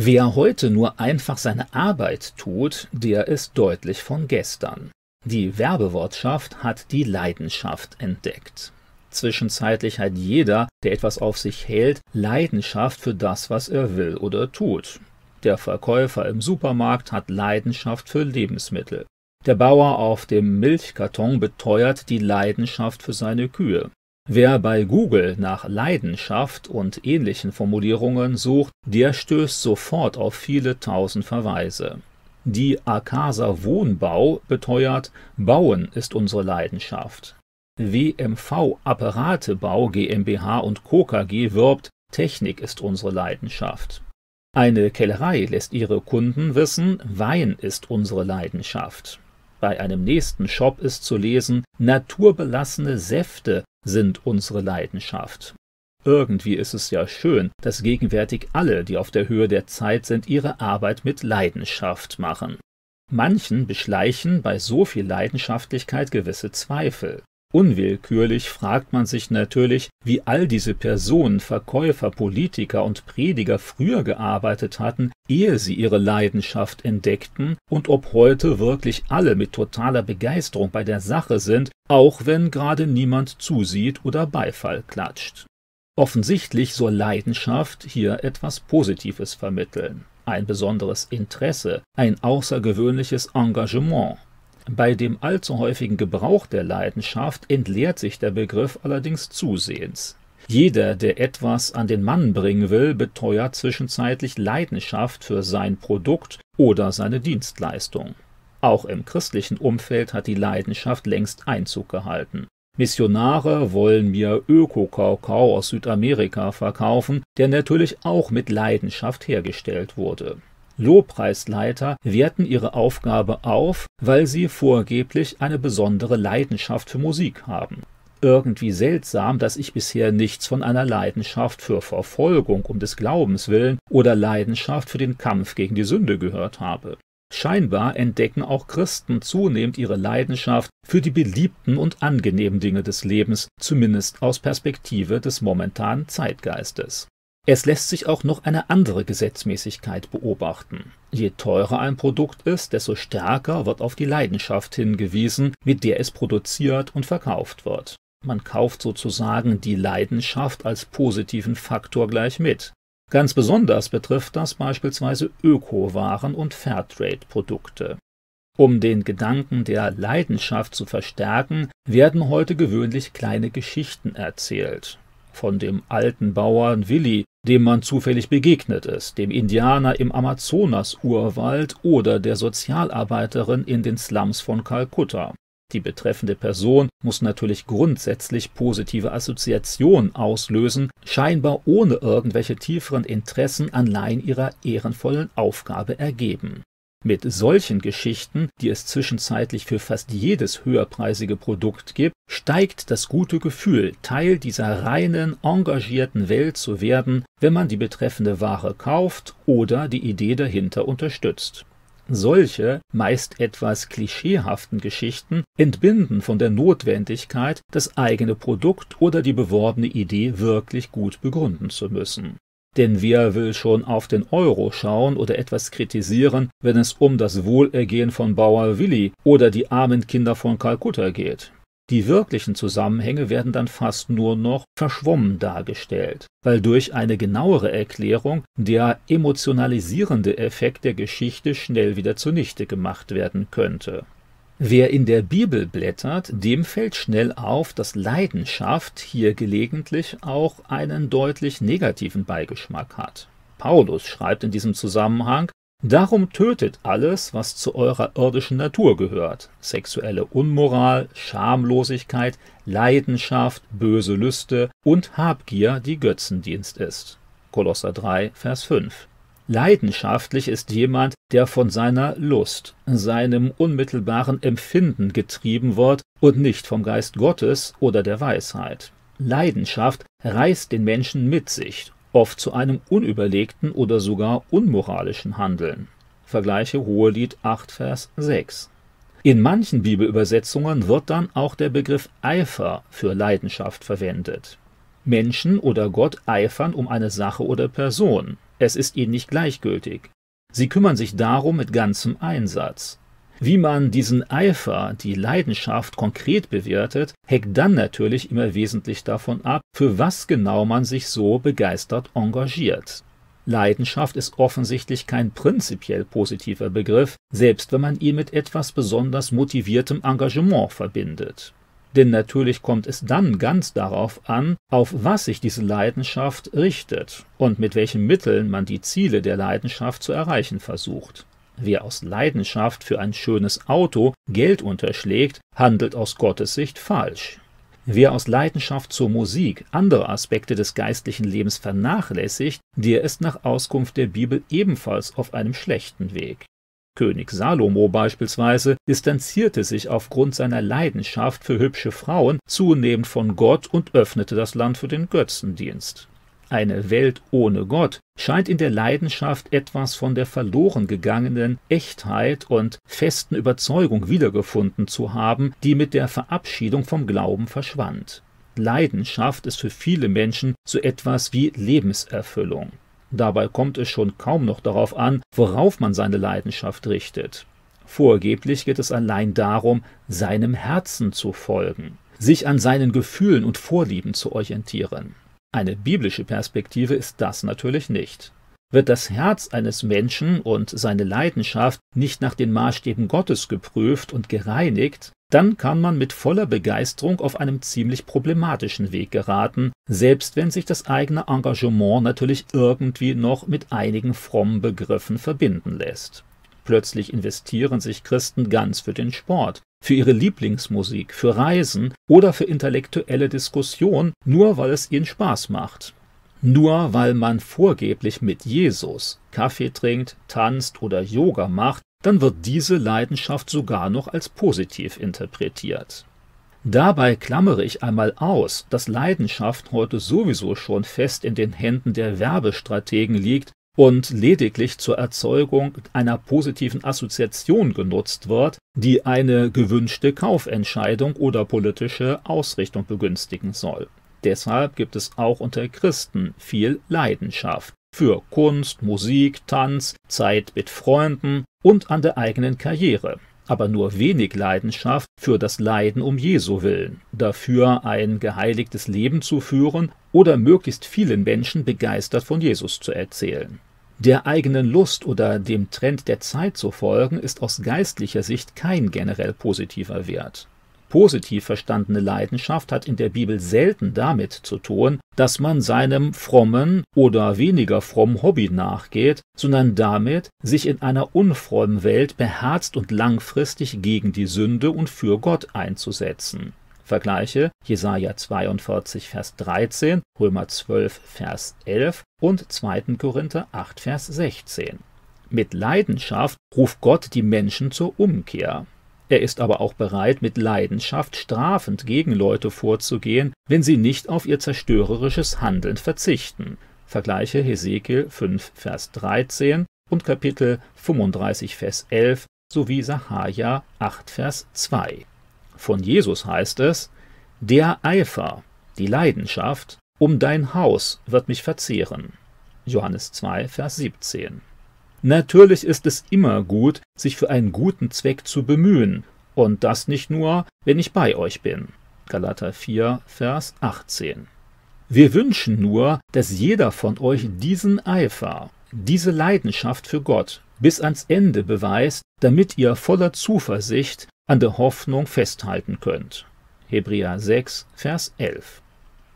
Wer heute nur einfach seine Arbeit tut, der ist deutlich von gestern. Die Werbewortschaft hat die Leidenschaft entdeckt. Zwischenzeitlich hat jeder, der etwas auf sich hält, Leidenschaft für das, was er will oder tut. Der Verkäufer im Supermarkt hat Leidenschaft für Lebensmittel. Der Bauer auf dem Milchkarton beteuert die Leidenschaft für seine Kühe. Wer bei Google nach Leidenschaft und ähnlichen Formulierungen sucht, der stößt sofort auf viele tausend Verweise. Die Akasa Wohnbau beteuert, Bauen ist unsere Leidenschaft. WMV Apparatebau GmbH und Co. KG wirbt, Technik ist unsere Leidenschaft. Eine Kellerei lässt ihre Kunden wissen, Wein ist unsere Leidenschaft. Bei einem nächsten Shop ist zu lesen, naturbelassene Säfte sind unsere Leidenschaft. Irgendwie ist es ja schön, dass gegenwärtig alle, die auf der Höhe der Zeit sind, ihre Arbeit mit Leidenschaft machen. Manchen beschleichen bei so viel Leidenschaftlichkeit gewisse Zweifel. Unwillkürlich fragt man sich natürlich, wie all diese Personen, Verkäufer, Politiker und Prediger früher gearbeitet hatten, ehe sie ihre Leidenschaft entdeckten, und ob heute wirklich alle mit totaler Begeisterung bei der Sache sind, auch wenn gerade niemand zusieht oder Beifall klatscht. Offensichtlich soll Leidenschaft hier etwas Positives vermitteln, ein besonderes Interesse, ein außergewöhnliches Engagement, bei dem allzu häufigen Gebrauch der Leidenschaft entleert sich der Begriff allerdings zusehends. Jeder, der etwas an den Mann bringen will, beteuert zwischenzeitlich Leidenschaft für sein Produkt oder seine Dienstleistung. Auch im christlichen Umfeld hat die Leidenschaft längst Einzug gehalten. Missionare wollen mir Öko-Kakao aus Südamerika verkaufen, der natürlich auch mit Leidenschaft hergestellt wurde. Lobpreisleiter werten ihre Aufgabe auf, weil sie vorgeblich eine besondere Leidenschaft für Musik haben. Irgendwie seltsam, dass ich bisher nichts von einer Leidenschaft für Verfolgung um des Glaubens willen oder Leidenschaft für den Kampf gegen die Sünde gehört habe. Scheinbar entdecken auch Christen zunehmend ihre Leidenschaft für die beliebten und angenehmen Dinge des Lebens, zumindest aus Perspektive des momentanen Zeitgeistes. Es lässt sich auch noch eine andere Gesetzmäßigkeit beobachten. Je teurer ein Produkt ist, desto stärker wird auf die Leidenschaft hingewiesen, mit der es produziert und verkauft wird. Man kauft sozusagen die Leidenschaft als positiven Faktor gleich mit. Ganz besonders betrifft das beispielsweise Ökowaren und Fairtrade-Produkte. Um den Gedanken der Leidenschaft zu verstärken, werden heute gewöhnlich kleine Geschichten erzählt. Von dem alten Bauern Willi, dem man zufällig begegnet ist, dem Indianer im Amazonas-Urwald oder der Sozialarbeiterin in den Slums von Kalkutta. Die betreffende Person muss natürlich grundsätzlich positive Assoziationen auslösen, scheinbar ohne irgendwelche tieferen Interessen allein ihrer ehrenvollen Aufgabe ergeben. Mit solchen Geschichten, die es zwischenzeitlich für fast jedes höherpreisige Produkt gibt, steigt das gute Gefühl, Teil dieser reinen, engagierten Welt zu werden, wenn man die betreffende Ware kauft oder die Idee dahinter unterstützt. Solche, meist etwas klischeehaften Geschichten entbinden von der Notwendigkeit, das eigene Produkt oder die beworbene Idee wirklich gut begründen zu müssen. Denn wer will schon auf den Euro schauen oder etwas kritisieren, wenn es um das Wohlergehen von Bauer Willi oder die armen Kinder von Kalkutta geht? Die wirklichen Zusammenhänge werden dann fast nur noch verschwommen dargestellt, weil durch eine genauere Erklärung der emotionalisierende Effekt der Geschichte schnell wieder zunichte gemacht werden könnte. Wer in der Bibel blättert, dem fällt schnell auf, dass Leidenschaft hier gelegentlich auch einen deutlich negativen Beigeschmack hat. Paulus schreibt in diesem Zusammenhang, Darum tötet alles, was zu eurer irdischen Natur gehört. Sexuelle Unmoral, Schamlosigkeit, Leidenschaft, böse Lüste und Habgier, die Götzendienst ist. Kolosser 3, Vers 5. Leidenschaftlich ist jemand, der von seiner Lust, seinem unmittelbaren Empfinden getrieben wird und nicht vom Geist Gottes oder der Weisheit. Leidenschaft reißt den Menschen mit sich, oft zu einem unüberlegten oder sogar unmoralischen Handeln. Vergleiche Hohelied 8, Vers 6. In manchen Bibelübersetzungen wird dann auch der Begriff Eifer für Leidenschaft verwendet. Menschen oder Gott eifern um eine Sache oder Person. Es ist ihnen nicht gleichgültig. Sie kümmern sich darum mit ganzem Einsatz. Wie man diesen Eifer, die Leidenschaft konkret bewertet, hängt dann natürlich immer wesentlich davon ab, für was genau man sich so begeistert engagiert. Leidenschaft ist offensichtlich kein prinzipiell positiver Begriff, selbst wenn man ihn mit etwas besonders motiviertem Engagement verbindet. Denn natürlich kommt es dann ganz darauf an, auf was sich diese Leidenschaft richtet und mit welchen Mitteln man die Ziele der Leidenschaft zu erreichen versucht. Wer aus Leidenschaft für ein schönes Auto Geld unterschlägt, handelt aus Gottes Sicht falsch. Wer aus Leidenschaft zur Musik andere Aspekte des geistlichen Lebens vernachlässigt, der ist nach Auskunft der Bibel ebenfalls auf einem schlechten Weg. König Salomo beispielsweise distanzierte sich aufgrund seiner Leidenschaft für hübsche Frauen zunehmend von Gott und öffnete das Land für den Götzendienst. Eine Welt ohne Gott scheint in der Leidenschaft etwas von der verloren gegangenen Echtheit und festen Überzeugung wiedergefunden zu haben, die mit der Verabschiedung vom Glauben verschwand. Leidenschaft ist für viele Menschen so etwas wie Lebenserfüllung. Dabei kommt es schon kaum noch darauf an, worauf man seine Leidenschaft richtet. Vorgeblich geht es allein darum, seinem Herzen zu folgen, sich an seinen Gefühlen und Vorlieben zu orientieren. Eine biblische Perspektive ist das natürlich nicht. Wird das Herz eines Menschen und seine Leidenschaft nicht nach den Maßstäben Gottes geprüft und gereinigt, dann kann man mit voller Begeisterung auf einem ziemlich problematischen Weg geraten, selbst wenn sich das eigene Engagement natürlich irgendwie noch mit einigen frommen Begriffen verbinden lässt. Plötzlich investieren sich Christen ganz für den Sport, für ihre Lieblingsmusik, für Reisen oder für intellektuelle Diskussion, nur weil es ihnen Spaß macht. Nur weil man vorgeblich mit Jesus Kaffee trinkt, tanzt oder Yoga macht, dann wird diese Leidenschaft sogar noch als positiv interpretiert. Dabei klammere ich einmal aus, dass Leidenschaft heute sowieso schon fest in den Händen der Werbestrategen liegt und lediglich zur Erzeugung einer positiven Assoziation genutzt wird, die eine gewünschte Kaufentscheidung oder politische Ausrichtung begünstigen soll. Deshalb gibt es auch unter Christen viel Leidenschaft für Kunst, Musik, Tanz, Zeit mit Freunden und an der eigenen Karriere, aber nur wenig Leidenschaft für das Leiden um Jesu willen, dafür ein geheiligtes Leben zu führen oder möglichst vielen Menschen begeistert von Jesus zu erzählen. Der eigenen Lust oder dem Trend der Zeit zu folgen, ist aus geistlicher Sicht kein generell positiver Wert. Positiv verstandene Leidenschaft hat in der Bibel selten damit zu tun, dass man seinem frommen oder weniger frommen Hobby nachgeht, sondern damit, sich in einer unfrommen Welt beherzt und langfristig gegen die Sünde und für Gott einzusetzen. Vergleiche Jesaja 42, Vers 13, Römer 12, Vers 11 und 2. Korinther 8, Vers 16. Mit Leidenschaft ruft Gott die Menschen zur Umkehr. Er ist aber auch bereit, mit Leidenschaft strafend gegen Leute vorzugehen, wenn sie nicht auf ihr zerstörerisches Handeln verzichten. Vergleiche Hesekiel 5, Vers 13 und Kapitel 35, Vers 11 sowie Sacharja 8, Vers 2. Von Jesus heißt es, der Eifer, die Leidenschaft, um dein Haus wird mich verzehren. Johannes 2, Vers 17. Natürlich ist es immer gut, sich für einen guten Zweck zu bemühen, und das nicht nur, wenn ich bei euch bin. Galater 4, Vers 18. Wir wünschen nur, dass jeder von euch diesen Eifer, diese Leidenschaft für Gott bis ans Ende beweist, damit ihr voller Zuversicht an der Hoffnung festhalten könnt. Hebräer 6, Vers 11.